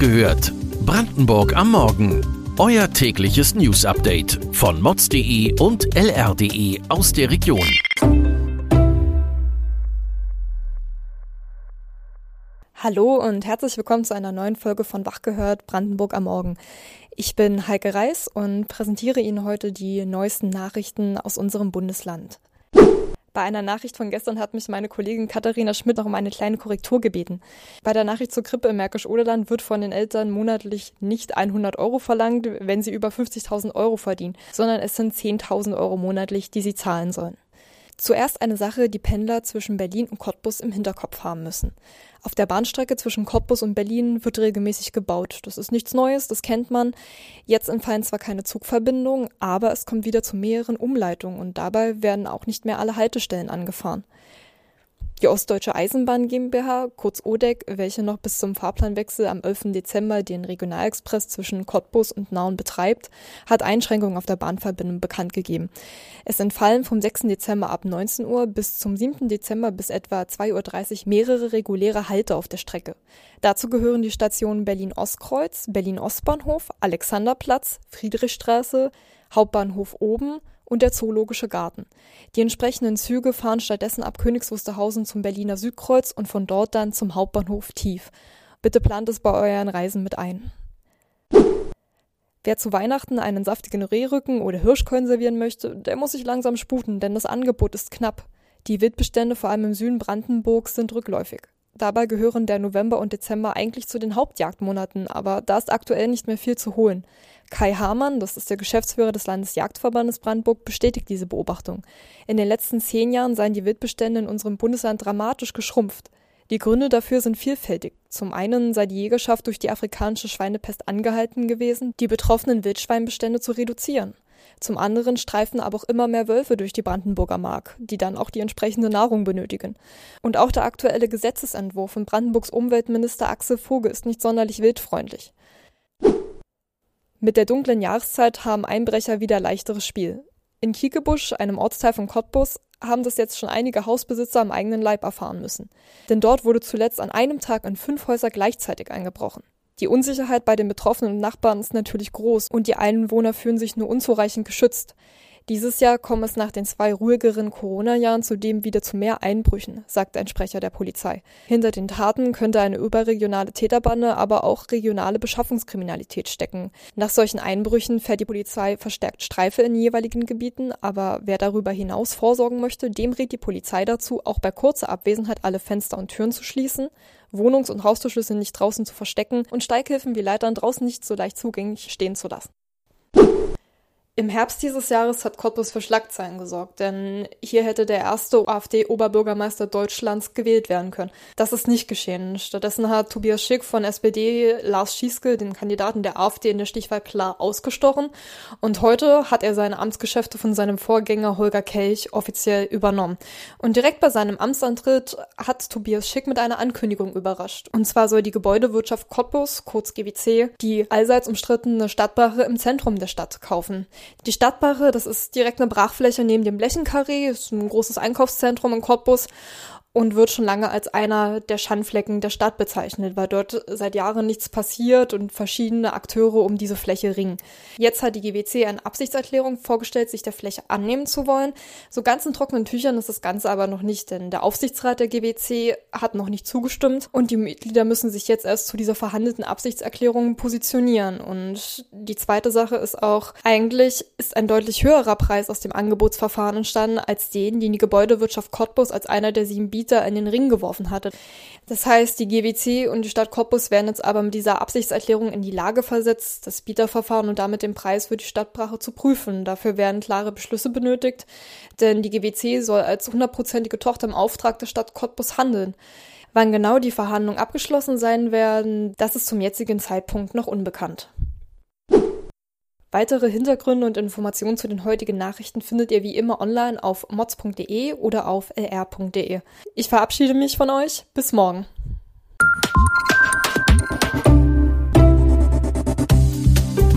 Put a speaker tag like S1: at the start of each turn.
S1: gehört. Brandenburg am Morgen. Euer tägliches News-Update von mods.de und lr.de aus der Region.
S2: Hallo und herzlich willkommen zu einer neuen Folge von Wach gehört Brandenburg am Morgen. Ich bin Heike Reis und präsentiere Ihnen heute die neuesten Nachrichten aus unserem Bundesland. Bei einer Nachricht von gestern hat mich meine Kollegin Katharina Schmidt noch um eine kleine Korrektur gebeten. Bei der Nachricht zur Grippe im Märkisch-Oderland wird von den Eltern monatlich nicht 100 Euro verlangt, wenn sie über 50.000 Euro verdienen, sondern es sind 10.000 Euro monatlich, die sie zahlen sollen. Zuerst eine Sache, die Pendler zwischen Berlin und Cottbus im Hinterkopf haben müssen. Auf der Bahnstrecke zwischen Cottbus und Berlin wird regelmäßig gebaut. Das ist nichts Neues, das kennt man. Jetzt entfallen zwar keine Zugverbindungen, aber es kommt wieder zu mehreren Umleitungen und dabei werden auch nicht mehr alle Haltestellen angefahren. Die Ostdeutsche Eisenbahn GmbH, kurz ODEC, welche noch bis zum Fahrplanwechsel am 11. Dezember den Regionalexpress zwischen Cottbus und Nauen betreibt, hat Einschränkungen auf der Bahnverbindung bekannt gegeben. Es entfallen vom 6. Dezember ab 19 Uhr bis zum 7. Dezember bis etwa 2.30 Uhr mehrere reguläre Halte auf der Strecke. Dazu gehören die Stationen Berlin-Ostkreuz, Berlin-Ostbahnhof, Alexanderplatz, Friedrichstraße, Hauptbahnhof oben und der Zoologische Garten. Die entsprechenden Züge fahren stattdessen ab Königs Wusterhausen zum Berliner Südkreuz und von dort dann zum Hauptbahnhof Tief. Bitte plant es bei euren Reisen mit ein. Wer zu Weihnachten einen saftigen Rehrücken oder Hirschkeulen servieren möchte, der muss sich langsam sputen, denn das Angebot ist knapp. Die Wildbestände vor allem im Süden Brandenburgs sind rückläufig. Dabei gehören der November und Dezember eigentlich zu den Hauptjagdmonaten, aber da ist aktuell nicht mehr viel zu holen. Kai Hamann, das ist der Geschäftsführer des Landesjagdverbandes Brandenburg, bestätigt diese Beobachtung. In den letzten zehn Jahren seien die Wildbestände in unserem Bundesland dramatisch geschrumpft. Die Gründe dafür sind vielfältig. Zum einen sei die Jägerschaft durch die afrikanische Schweinepest angehalten gewesen, die betroffenen Wildschweinbestände zu reduzieren. Zum anderen streifen aber auch immer mehr Wölfe durch die Brandenburger Mark, die dann auch die entsprechende Nahrung benötigen. Und auch der aktuelle Gesetzesentwurf von Brandenburgs Umweltminister Axel Vogel ist nicht sonderlich wildfreundlich. Mit der dunklen Jahreszeit haben Einbrecher wieder leichteres Spiel. In Kiekebusch, einem Ortsteil von Cottbus, haben das jetzt schon einige Hausbesitzer am eigenen Leib erfahren müssen. Denn dort wurde zuletzt an einem Tag in fünf Häuser gleichzeitig eingebrochen. Die Unsicherheit bei den Betroffenen und Nachbarn ist natürlich groß und die Einwohner fühlen sich nur unzureichend geschützt. Dieses Jahr komme es nach den zwei ruhigeren Corona-Jahren zudem wieder zu mehr Einbrüchen, sagt ein Sprecher der Polizei. Hinter den Taten könnte eine überregionale Täterbande, aber auch regionale Beschaffungskriminalität stecken. Nach solchen Einbrüchen fährt die Polizei verstärkt Streife in jeweiligen Gebieten, aber wer darüber hinaus vorsorgen möchte, dem rät die Polizei dazu, auch bei kurzer Abwesenheit alle Fenster und Türen zu schließen, Wohnungs- und Haustürschlüssel nicht draußen zu verstecken und Steighilfen wie Leitern draußen nicht so leicht zugänglich stehen zu lassen. Im Herbst dieses Jahres hat Cottbus für Schlagzeilen gesorgt, denn hier hätte der erste AfD-Oberbürgermeister Deutschlands gewählt werden können. Das ist nicht geschehen. Stattdessen hat Tobias Schick von SPD Lars Schieske, den Kandidaten der AfD in der Stichwahl klar ausgestochen. Und heute hat er seine Amtsgeschäfte von seinem Vorgänger Holger Kelch offiziell übernommen. Und direkt bei seinem Amtsantritt hat Tobias Schick mit einer Ankündigung überrascht. Und zwar soll die Gebäudewirtschaft Cottbus, kurz GWC, die allseits umstrittene Stadtbache im Zentrum der Stadt kaufen. Die Stadtbache, das ist direkt eine Brachfläche neben dem Blechenkarree, ist ein großes Einkaufszentrum in Cottbus und wird schon lange als einer der Schandflecken der Stadt bezeichnet, weil dort seit Jahren nichts passiert und verschiedene Akteure um diese Fläche ringen. Jetzt hat die GWC eine Absichtserklärung vorgestellt, sich der Fläche annehmen zu wollen. So ganz in trockenen Tüchern ist das Ganze aber noch nicht, denn der Aufsichtsrat der GWC hat noch nicht zugestimmt und die Mitglieder müssen sich jetzt erst zu dieser verhandelten Absichtserklärung positionieren. Und die zweite Sache ist auch, eigentlich ist ein deutlich höherer Preis aus dem Angebotsverfahren entstanden als den, den die Gebäudewirtschaft Cottbus als einer der sieben Bieter in den Ring geworfen hatte. Das heißt, die GWC und die Stadt Cottbus werden jetzt aber mit dieser Absichtserklärung in die Lage versetzt, das Bieterverfahren und damit den Preis für die Stadtbrache zu prüfen. Dafür werden klare Beschlüsse benötigt, denn die GWC soll als hundertprozentige Tochter im Auftrag der Stadt Cottbus handeln. Wann genau die Verhandlungen abgeschlossen sein werden, das ist zum jetzigen Zeitpunkt noch unbekannt. Weitere Hintergründe und Informationen zu den heutigen Nachrichten findet ihr wie immer online auf mods.de oder auf lr.de. Ich verabschiede mich von euch. Bis morgen.